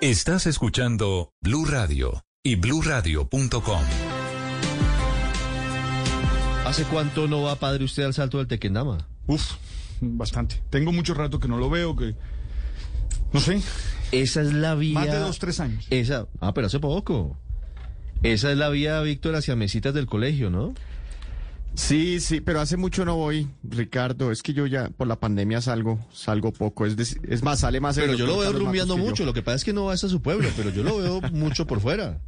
Estás escuchando Blue Radio y bluradio.com. ¿Hace cuánto no va, padre, usted al salto del Tequendama? Uf, bastante. Tengo mucho rato que no lo veo, que... No sé, Esa es la vía... más de dos, tres años. Esa... Ah, pero hace poco. Esa es la vía, Víctor, hacia mesitas del colegio, ¿no? Sí, sí, pero hace mucho no voy, Ricardo. Es que yo ya por la pandemia salgo, salgo poco. Es, dec- es más, sale más. Pero yo lo veo rumbeando mucho. yo. Lo que pasa es que no va hasta su pueblo, pero yo lo veo mucho por fuera.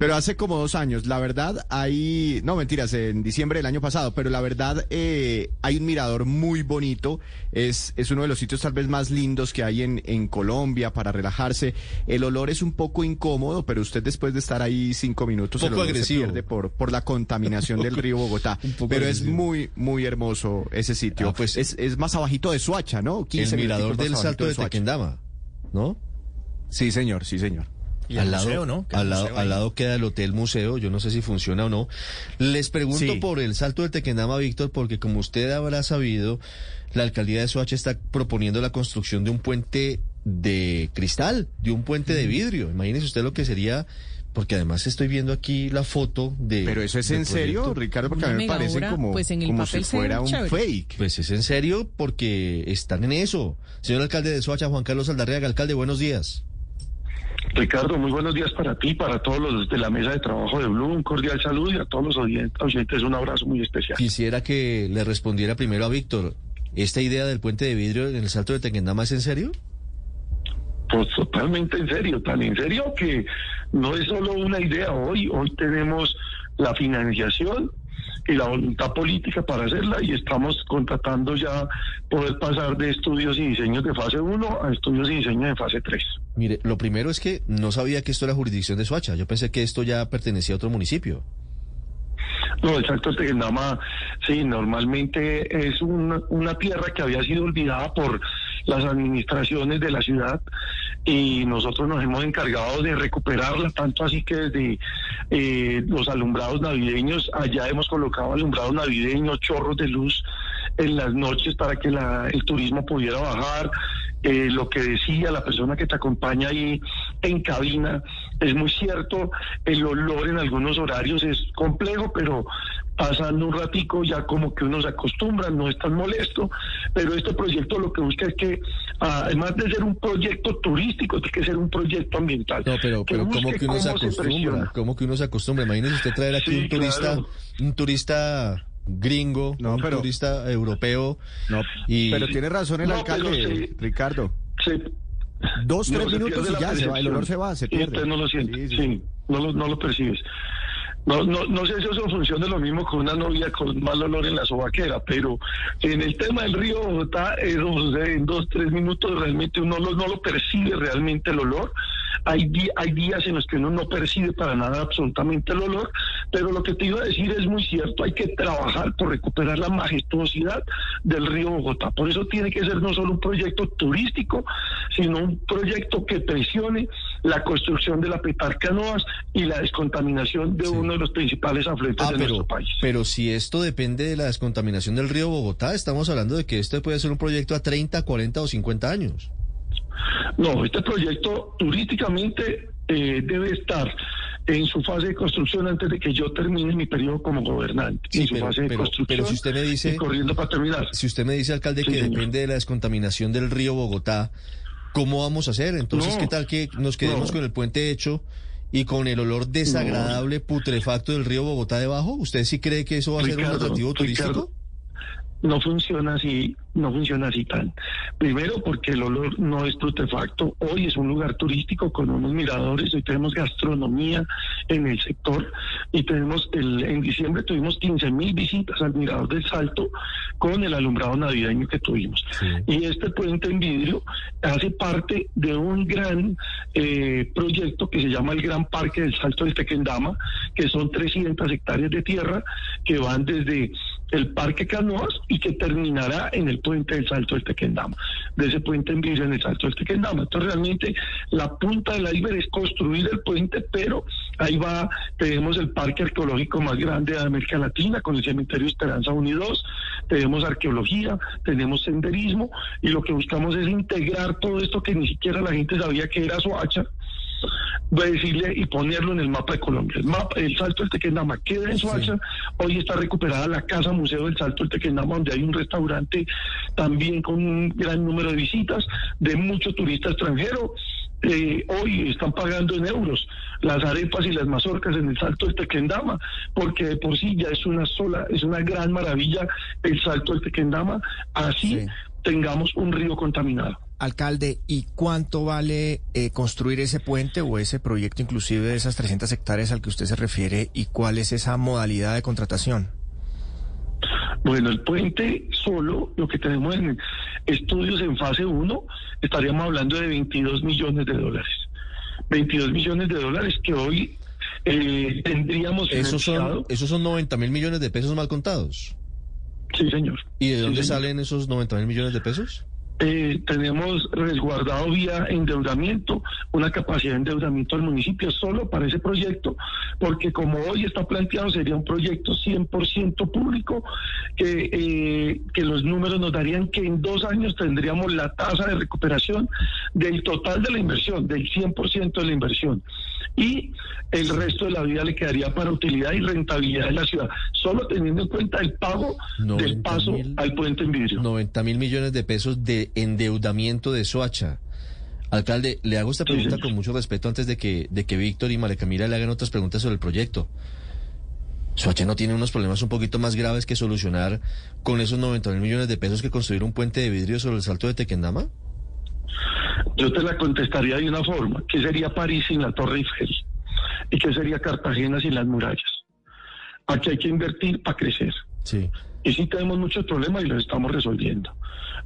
Pero hace como dos años, la verdad, hay, no mentiras, en diciembre del año pasado, pero la verdad eh, hay un mirador muy bonito, es, es uno de los sitios tal vez más lindos que hay en, en Colombia para relajarse. El olor es un poco incómodo, pero usted después de estar ahí cinco minutos, poco el olor agresivo. se pierde por, por la contaminación del río Bogotá. Pero es muy, muy hermoso ese sitio. Ah, pues- es, es más abajito de Suacha, ¿no? 15 El mirador del salto de Suacha. Tequendama, ¿no? Sí, señor, sí, señor. Y al el lado, museo, ¿no? Al lado, museo al lado queda el Hotel Museo, yo no sé si funciona o no. Les pregunto Sí. por el salto del Tequendama, Víctor, porque como usted habrá sabido, la alcaldía de Soacha está proponiendo la construcción de un puente de cristal, de un puente de vidrio. Imagínese usted lo que sería, porque además estoy viendo aquí la foto de... Pero eso es en serio. Ricardo, porque a mí me parece obra, como, pues en el como si papel fuera un chévere. fake. Pues es en serio porque están en eso. Señor alcalde de Soacha, Juan Carlos Aldarriaga, alcalde, buenos días. Ricardo, muy buenos días para ti, para todos los de la mesa de trabajo de Blue, un cordial saludo y a todos los oyentes, un abrazo muy especial. Quisiera que le respondiera primero a Víctor. ¿Esta idea del puente de vidrio en el salto de Tequendama es en serio? Pues totalmente en serio, tan en serio que no es solo una idea hoy, hoy tenemos la financiación y la voluntad política para hacerla y estamos contratando ya poder pasar de estudios y diseños de fase 1 a estudios y diseños de fase 3. Mire, lo primero es que no sabía que esto era jurisdicción de Soacha. Yo pensé que esto ya pertenecía a otro municipio. No, exacto, Tequendama, sí, normalmente es una, una tierra que había sido olvidada por las administraciones de la ciudad y nosotros nos hemos encargado de recuperarla, tanto así que desde eh, los alumbrados navideños, allá hemos colocado alumbrados navideños, chorros de luz en las noches para que la- el turismo pudiera bajar. Eh, lo que decía la persona que te acompaña ahí en cabina es muy cierto, el olor en algunos horarios es complejo, pero pasando un ratico ya como que uno se acostumbra, no es tan molesto, pero este proyecto lo que busca es que, además de ser un proyecto turístico, tiene que ser un proyecto ambiental. No, pero, pero busque ¿cómo que uno se acostumbra? presiona. ¿Cómo que uno se acostumbra? Imagínese usted traer aquí Sí, un turista, claro. un turista gringo, No, un pero- turista europeo. No, y pero tiene razón el No, alcalde, sí. Ricardo. Se- Dos, No, tres minutos y ya se va, el olor se va, se Y pierde. usted no lo siente, Sí, sí, sí, sí. No, lo, no lo percibes. No, no, no sé si eso funciona lo mismo con una novia con mal olor en la sobaquera, pero en el tema del río Bogotá, eso sucede en dos, tres minutos, realmente uno lo- no lo percibe realmente el olor. Hay, hay días en los que uno no percibe para nada absolutamente el olor, pero lo que te iba a decir es muy cierto, hay que trabajar por recuperar la majestuosidad del río Bogotá. Por eso tiene que ser no solo un proyecto turístico, sino un proyecto que presione la construcción de la petarca Novas y la descontaminación de Sí. uno de los principales afluentes Ah, de pero, nuestro país. pero si esto depende de la descontaminación del río Bogotá, estamos hablando de que este puede ser un proyecto a 30, 40 o 50 años. No, este proyecto turísticamente eh, debe estar en su fase de construcción antes de que yo termine mi periodo como gobernante. Sí, en su pero- fase de pero- construcción. pero si usted me dice- corriendo para terminar. Si usted me dice, alcalde, Sí, que señor. depende de la descontaminación del río Bogotá, ¿cómo vamos a hacer? Entonces, No, ¿qué tal que nos quedemos no. con el puente hecho y con el olor desagradable, putrefacto del río Bogotá debajo? ¿Usted sí cree que eso va a ser un atractivo turístico? Ricardo, no funciona así. No funciona así tan. Primero porque el olor no es protefacto. Hoy es un lugar turístico con unos miradores. Hoy tenemos gastronomía en el sector y tenemos el, en diciembre tuvimos 15 mil visitas al mirador del Salto con el alumbrado navideño que tuvimos. Y este puente en vidrio hace parte de un gran eh, proyecto que se llama el Gran Parque del Salto del Tequendama, que son 300 hectáreas de tierra que van desde el Parque Canoas y que terminará en el puente del Salto del Tequendama, de ese puente en en el Salto del Tequendama. Entonces realmente la punta del iceberg es construir el puente, pero ahí va, tenemos el parque arqueológico más grande de América Latina con el cementerio Esperanza 1 y 2, tenemos arqueología, tenemos senderismo y lo que buscamos es integrar todo esto que ni siquiera la gente sabía que era Soacha voy a decirle y ponerlo en el mapa de Colombia. El, mapa, el Salto del Tequendama queda en Soacha. Hoy está recuperada la Casa Museo del Salto del Tequendama, donde hay un restaurante también con un gran número de visitas de mucho turista extranjero. Eh, hoy están pagando en euros las arepas y las mazorcas en el Salto del Tequendama, porque de por sí ya es una sola, es una gran maravilla el Salto del Tequendama, así tengamos un río contaminado. Alcalde, ¿y cuánto vale eh, construir ese puente o ese proyecto inclusive de esas 300 hectáreas al que usted se refiere y cuál es esa modalidad de contratación? Bueno, el puente solo, lo que tenemos en estudios en fase 1, estaríamos hablando de 22 millones de dólares. 22 millones de dólares que hoy eh, tendríamos... Esos son, esos son 90 mil millones de pesos mal contados. Sí, señor. ¿Y de dónde Sí, salen esos 90 mil millones de pesos? Eh, tenemos resguardado vía endeudamiento, una capacidad de endeudamiento al municipio solo para ese proyecto, porque como hoy está planteado sería un proyecto 100% público, que, eh, que los números nos darían que en dos años tendríamos la tasa de recuperación del total de la inversión, del 100% de la inversión. Y el resto de la vida le quedaría para utilidad y rentabilidad de la ciudad, solo teniendo en cuenta el pago del 90 paso mil. al puente en vidrio. 90 mil millones de pesos de endeudamiento de Soacha. Alcalde, le hago esta pregunta con mucho respeto antes de que, de que Víctor y María Camila le hagan otras preguntas sobre el proyecto. ¿Soacha no tiene unos problemas un poquito más graves que solucionar con esos 90 mil millones de pesos que construir un puente de vidrio sobre el salto de Tequendama? Yo te la contestaría de una forma. ¿Qué sería París sin la Torre Eiffel? ¿Y qué sería Cartagena sin las murallas? Aquí hay que invertir para crecer. Sí. Y sí tenemos muchos problemas y los estamos resolviendo.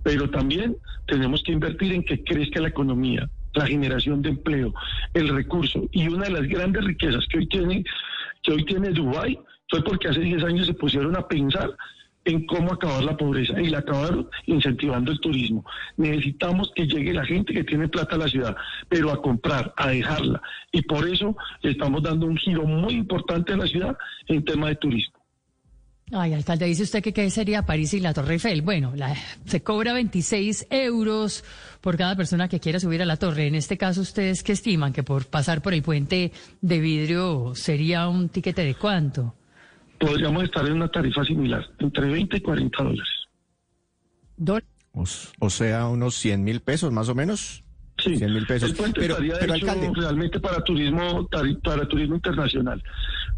Pero también tenemos que invertir en que crezca la economía, la generación de empleo, el recurso. Y una de las grandes riquezas que hoy tiene, que hoy tiene Dubái fue porque hace 10 años se pusieron a pensar en cómo acabar la pobreza y la acabaron incentivando el turismo. Necesitamos que llegue la gente que tiene plata a la ciudad, pero a comprar, a dejarla. Y por eso le estamos dando un giro muy importante a la ciudad en tema de turismo. Ay, alcalde, dice usted que qué sería París y la Torre Eiffel. Bueno, la- se cobra 26 euros por cada persona que quiera subir a la torre. En este caso, ¿ustedes qué estiman? Que por pasar por el puente de vidrio sería un tiquete de cuánto? Podríamos estar en una tarifa similar, entre 20 y 40 dólares. Dol- O, o sea, unos 100 mil pesos más o menos. Sí, 100 mil pesos. El puente Pero- estaría pero, hecho alcalde. realmente para turismo para turismo internacional.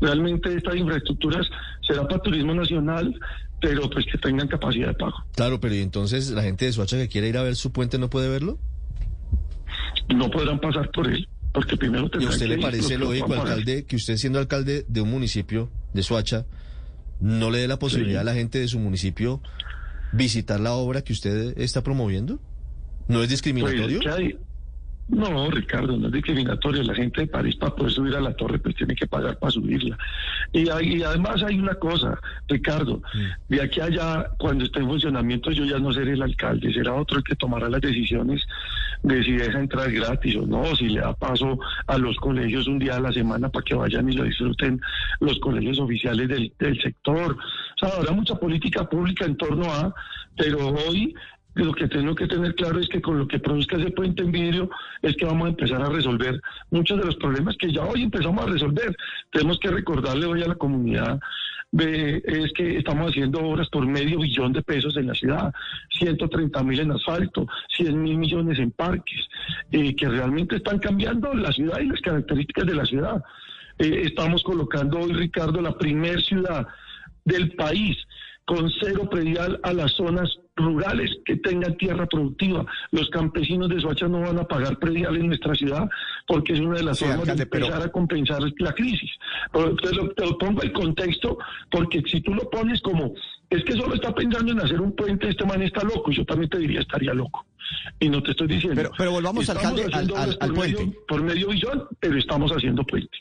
Realmente estas infraestructuras será para turismo nacional, pero pues que tengan capacidad de pago. Claro, pero ¿y entonces la gente de Soacha que quiere ir a ver su puente no puede verlo? No podrán pasar por él, porque primero ¿Y a tendrán usted que le parece que lógico, alcalde, que usted siendo alcalde de un municipio de Soacha no le dé la posibilidad Sí. a la gente de su municipio visitar la obra que usted está promoviendo? ¿No es Pues, discriminatorio? ¿qué hay? No, Ricardo, no es discriminatorio. La gente de París para poder subir a la torre pues tiene que pagar para subirla. Y, hay- y además hay una cosa, Ricardo, de aquí a allá, cuando esté en funcionamiento, yo ya no seré el alcalde, será otro el que tomará las decisiones de si deja entrar gratis o no, si le da paso a los colegios un día a la semana para que vayan y lo disfruten los colegios oficiales del, del sector. O sea, habrá mucha política pública en torno a, pero hoy lo que tengo que tener claro es que con lo que produzca ese puente en vidrio es que vamos a empezar a resolver muchos de los problemas que ya hoy empezamos a resolver. Tenemos que recordarle hoy a la comunidad es que estamos haciendo obras por medio billón de pesos en la ciudad, 130 mil en asfalto, 100 mil millones en parques, eh, que realmente están cambiando la ciudad y las características de la ciudad. Eh, estamos colocando hoy, Ricardo, la primer ciudad del país con cero predial a las zonas rurales que tengan tierra productiva. Los campesinos de Soacha no van a pagar predial en nuestra ciudad porque es una de las Sí, formas alcalde, de empezar pero- a compensar la crisis. Pero te lo, te lo pongo en contexto porque si tú lo pones como, es que solo está pensando en hacer un puente, este man está loco, yo también te diría estaría loco. Y no te estoy diciendo. Pero- pero volvamos, alcalde, al- haciendo al- obras al por medio- puente. por medio visión, pero estamos haciendo puente.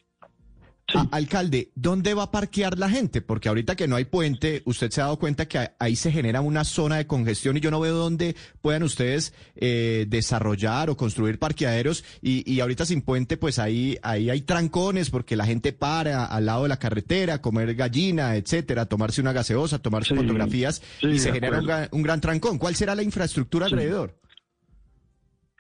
Sí. A- alcalde, ¿dónde va a parquear la gente? Porque ahorita que no hay puente, usted se ha dado cuenta que ahí se genera una zona de congestión y yo no veo dónde puedan ustedes eh, desarrollar o construir parqueaderos y, y ahorita sin puente, pues ahí, ahí hay trancones porque la gente para al lado de la carretera, comer gallina, etcétera, tomarse una gaseosa, tomarse Sí, fotografías sí, y se genera un, un gran trancón. ¿Cuál será la infraestructura alrededor?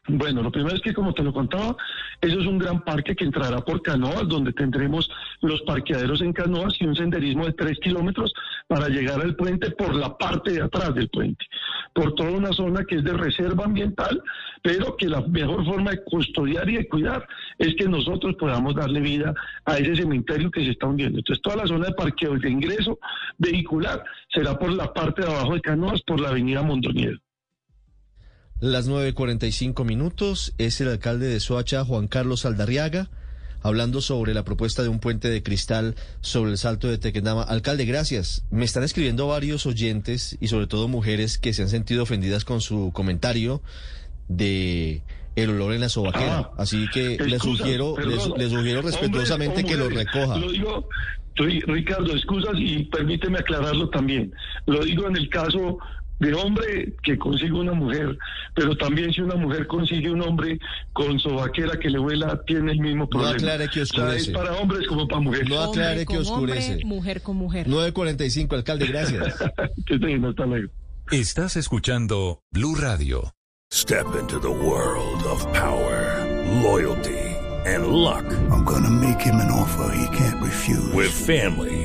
Bueno, lo primero es que, como te lo contaba, eso es un gran parque que entrará por canoas, donde tendremos los parqueaderos en canoas y un senderismo de tres kilómetros para llegar al puente por la parte de atrás del puente, por toda una zona que es de reserva ambiental, pero que la mejor forma de custodiar y de cuidar es que nosotros podamos darle vida a ese cementerio que se está hundiendo. Entonces, toda la zona de parqueo y de ingreso vehicular será por la parte de abajo de canoas, por la avenida Mondoñedo. Las 9.45 minutos es el alcalde de Soacha, Juan Carlos Aldarriaga, hablando sobre la propuesta de un puente de cristal sobre el salto de Tequendama. Alcalde, gracias. Me están escribiendo varios oyentes y sobre todo mujeres que se han sentido ofendidas con su comentario de el olor en la sobaquera. Ah, Así que le sugiero, le, sugiero respetuosamente que lo recoja. Lo digo, Ricardo, excusas y permíteme aclararlo también. Lo digo en el caso de hombre que consigue una mujer, pero también si una mujer consigue un hombre con sobaquera que le vuela, tiene el mismo problema. aclare que O sea, oscurece. es para hombres como para mujeres. No aclare Hombre que oscurece. hombre, mujer con mujer. 9.45, alcalde, gracias. que te hasta luego. Estás escuchando Blue Radio. Step into the world of power, loyalty, and luck. I'm gonna make him an offer he can't refuse. With family,